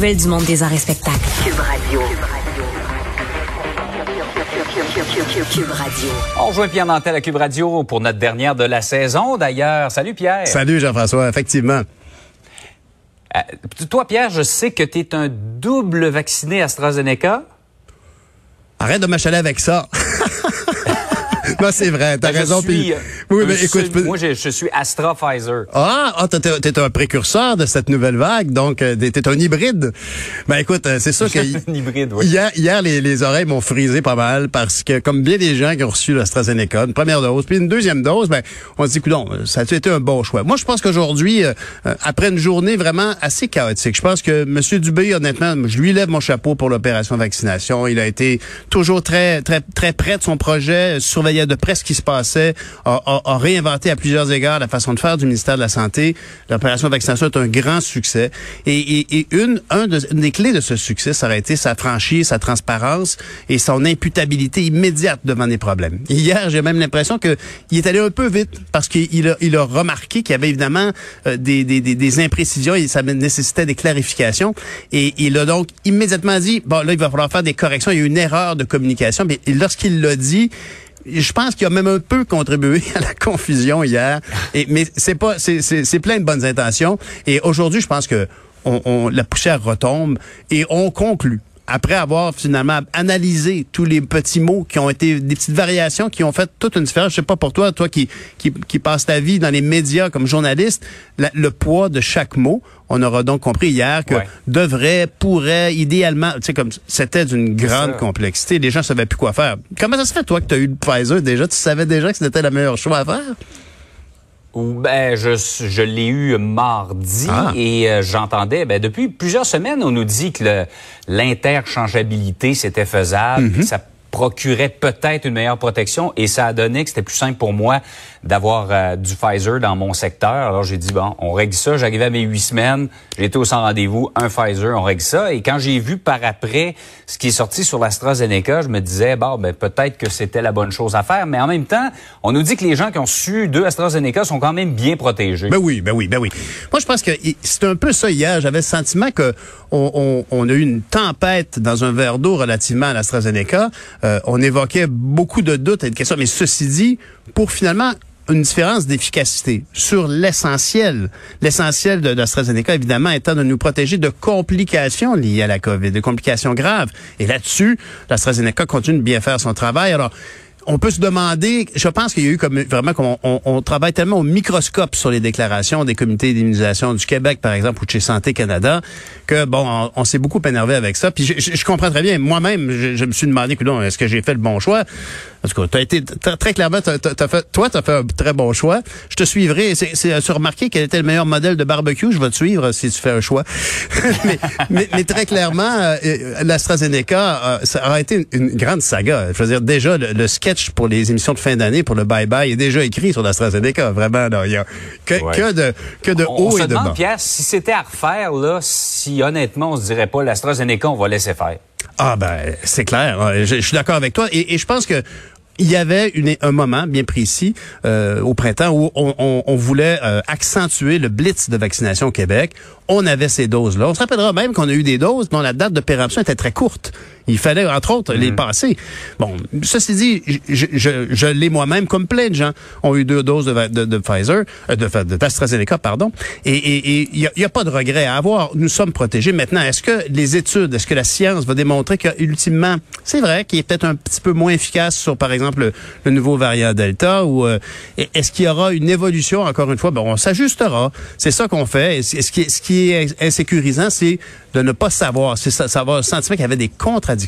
nouvelles du monde des arts et spectacles. Cube Radio. Cube Radio. On rejoint Pierre Nantel à Cube Radio pour notre dernière de la saison, d'ailleurs. Salut Pierre. Salut Jean-François, effectivement. Euh, toi, Pierre, je sais que tu es un double vacciné AstraZeneca. Arrête de m'achaler avec ça. non, c'est vrai, t'as Ben, raison. Suis, puis- euh, oui, mais écoute, peux- moi, je, je suis Astra Pfizer. Ah, ah t'es, t'es un précurseur de cette nouvelle vague, donc euh, t'es un hybride. Ben écoute, euh, c'est sûr que un hybride, oui. hier, hier les, les oreilles m'ont frisé pas mal parce que comme bien des gens qui ont reçu l'AstraZeneca, une première dose, puis une deuxième dose, ben on se dit, coudonc, ça a été un bon choix? Moi, je pense qu'aujourd'hui, euh, après une journée vraiment assez chaotique, je pense que M. Dubé, honnêtement, je lui lève mon chapeau pour l'opération vaccination. Il a été toujours très, très, très près de son projet, de près ce qui se passait, a, a- a réinventé à plusieurs égards la façon de faire du ministère de la Santé. L'opération vaccination est un grand succès. Et, et, et une, une des clés de ce succès, ça aurait été sa franchise, sa transparence et son imputabilité immédiate devant des problèmes. Hier, j'ai même l'impression que il est allé un peu vite parce qu'il a, il a remarqué qu'il y avait évidemment euh, des, des, des, des imprécisions et ça nécessitait des clarifications. Et il a donc immédiatement dit, bon, là, il va falloir faire des corrections. Il y a eu une erreur de communication. Mais lorsqu'il l'a dit, je pense qu'il a même un peu contribué à la confusion hier. Mais c'est pas, c'est, plein de bonnes intentions. Et aujourd'hui, je pense que on- la poussière retombe et on conclut. Après avoir finalement analysé tous les petits mots qui ont été des petites variations qui ont fait toute une différence. Je sais pas pour toi, toi qui qui, qui passe ta vie dans les médias comme journaliste, la- le poids de chaque mot. On aura donc compris hier que Ouais. devrait, pourrait, idéalement, tu sais comme c'était d'une grande complexité. Les gens savaient plus quoi faire. Comment ça se fait toi que tu as eu le Pfizer déjà? Tu savais déjà que c'était le meilleur choix à faire? Ben, je, je l'ai eu mardi Ah. et euh, j'entendais, ben, depuis plusieurs semaines, on nous dit que l'interchangeabilité, c'était faisable, Mhm. que ça procurait peut-être une meilleure protection et ça a donné que c'était plus simple pour moi d'avoir euh, du Pfizer dans mon secteur. Alors j'ai dit, bon, on règle ça. J'arrivais à mes huit semaines, j'étais au sans rendez-vous, un Pfizer, on règle ça. Et quand j'ai vu par après ce qui est sorti sur l'AstraZeneca, je me disais, bon, ben, peut-être que c'était la bonne chose à faire. Mais en même temps, on nous dit que les gens qui ont su deux AstraZeneca sont quand même bien protégés. Ben oui, ben oui, ben oui. Moi, je pense que c'est un peu ça hier. J'avais le sentiment que on, on- on a eu une tempête dans un verre d'eau relativement à l'AstraZeneca. Euh, on évoquait beaucoup de doutes et de questions, mais ceci dit, pour finalement une différence d'efficacité sur l'essentiel. L'essentiel de l'AstraZeneca, évidemment, étant de nous protéger de complications liées à la COVID, de complications graves. Et là-dessus, l'AstraZeneca continue de bien faire son travail. Alors, on peut se demander, je pense qu'il y a eu comme vraiment comme on, on- travaille tellement au microscope sur les déclarations des comités d'immunisation du Québec, par exemple, ou de chez Santé Canada, que bon, on, s'est beaucoup énervé avec ça. Puis je, je- comprends très bien. Moi-même, je, je me suis demandé, est-ce que j'ai fait le bon choix? Parce que t'as été t'as- très clairement, t'as- t'as fait, toi, t'as fait un très bon choix. Je te suivrai. C'est, remarqué quel était le meilleur modèle de barbecue Je vais te suivre si tu fais un choix. mais, mais, mais très clairement, euh, euh, l'AstraZeneca, euh, ça aura été une, une grande saga. Je veux dire, déjà le, le sketch pour les émissions de fin d'année, pour le bye bye, est déjà écrit sur l'AstraZeneca. Vraiment, là, il y a que, Ouais. que de que de on, haut on se et de demande, bas. Pierre, si c'était à refaire, là, si honnêtement, on se dirait pas l'AstraZeneca, on va laisser faire. Ah ben c'est clair, Ouais, je, je suis d'accord avec toi et, et je pense que il y avait une- un moment bien précis euh, au printemps où on, on- on voulait euh, accentuer le blitz de vaccination au Québec. On avait ces doses-là. On se rappellera même qu'on a eu des doses dont la date de péremption était très courte. Il fallait, entre autres, les passer. Bon, ceci dit, je, je, je l'ai moi-même, comme plein de gens ont eu deux doses de, de, de Pfizer, euh, de, de d'AstraZeneca, pardon. Et il et, et, il y a, y a pas de regret à avoir. Nous sommes protégés. Maintenant, est-ce que les études, est-ce que la science va démontrer que, ultimement, c'est vrai qu'il est peut-être un petit peu moins efficace sur, par exemple, le, le nouveau variant Delta ou euh, est-ce qu'il y aura une évolution, encore une fois? Bon, on s'ajustera. C'est ça qu'on fait. Et ce qui, est- ce qui est insécurisant, c'est de ne pas savoir. C'est ça, savoir le sentiment qu'il y avait des contradictions.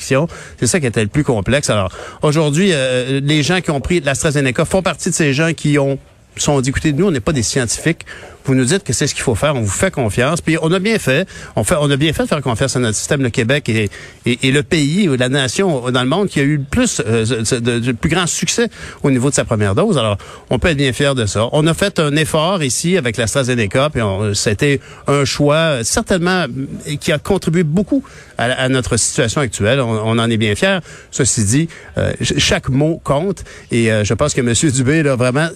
C'est ça qui était le plus complexe. Alors, aujourd'hui, euh, les gens qui ont pris l'AstraZeneca font partie de ces gens qui ont sont dit, écoutez, nous, on n'est pas des scientifiques. Vous nous dites que c'est ce qu'il faut faire. On vous fait confiance. Puis on a bien fait. On fait, on a bien fait de faire confiance à notre système. Le Québec et, et, le pays ou la nation dans le monde qui a eu le plus, euh, de, de- plus grand succès au niveau de sa première dose. Alors, on peut être bien fier de ça. On a fait un effort ici avec l'AstraZeneca. Puis c'était un choix certainement qui a contribué beaucoup à, à notre situation actuelle. On, on en est bien fier. Ceci dit, euh, ch- chaque mot compte. Et euh, je pense que M. Dubé, là, vraiment,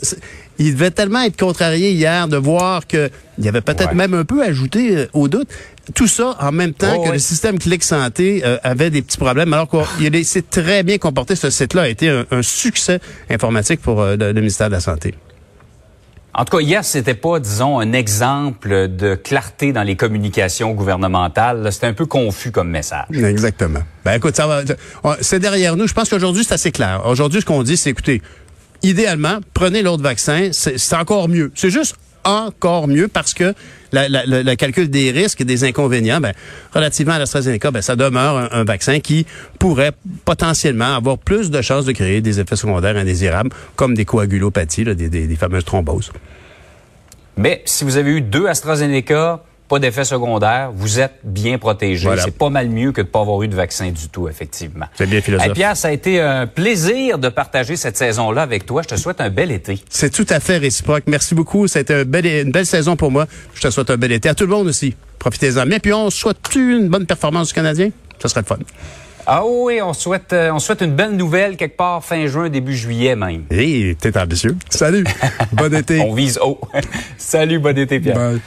il devait tellement être contrarié hier de voir alors qu'il y avait peut-être même un peu ajouté euh, au doute. Tout ça en même temps Oh, que le système Clic Santé euh, avait des petits problèmes, alors qu'il s'est très bien comporté. Ce site-là a été un, un succès informatique pour euh, le, le ministère de la Santé. En tout cas, hier, c'était pas, disons, un exemple de clarté dans les communications gouvernementales. C'était un peu confus comme message. Exactement. Ben écoute, ça va. C'est derrière nous. Je pense qu'aujourd'hui, c'est assez clair. Aujourd'hui, ce qu'on dit, c'est écoutez, idéalement, prenez l'autre vaccin. C'est encore mieux. C'est juste encore mieux parce que la- la- le, calcul des risques et des inconvénients, ben, relativement à l'AstraZeneca, ben, ça demeure un, un vaccin qui pourrait potentiellement avoir plus de chances de créer des effets secondaires indésirables, comme des coagulopathies, là, des, des- des fameuses thromboses. Mais si vous avez eu deux AstraZeneca, pas d'effet secondaire, vous êtes bien protégé. Voilà. C'est pas mal mieux que de pas avoir eu de vaccin du tout, effectivement. C'est bien philosophe. Hey, Pierre, ça a été un plaisir de partager cette saison-là avec toi. Je te souhaite un bel été. C'est tout à fait réciproque. Merci beaucoup. C'était un bel- une belle saison pour moi. Je te souhaite un bel été. À tout le monde aussi. Profitez-en bien. Puis on souhaite une bonne performance du Canadien? Ça serait le fun. Ah oui, on souhaite, euh, on souhaite une belle nouvelle quelque part fin juin, début juillet même. Et t'es ambitieux. Salut. bon été. On vise haut. Salut, bon été, Pierre. Bye.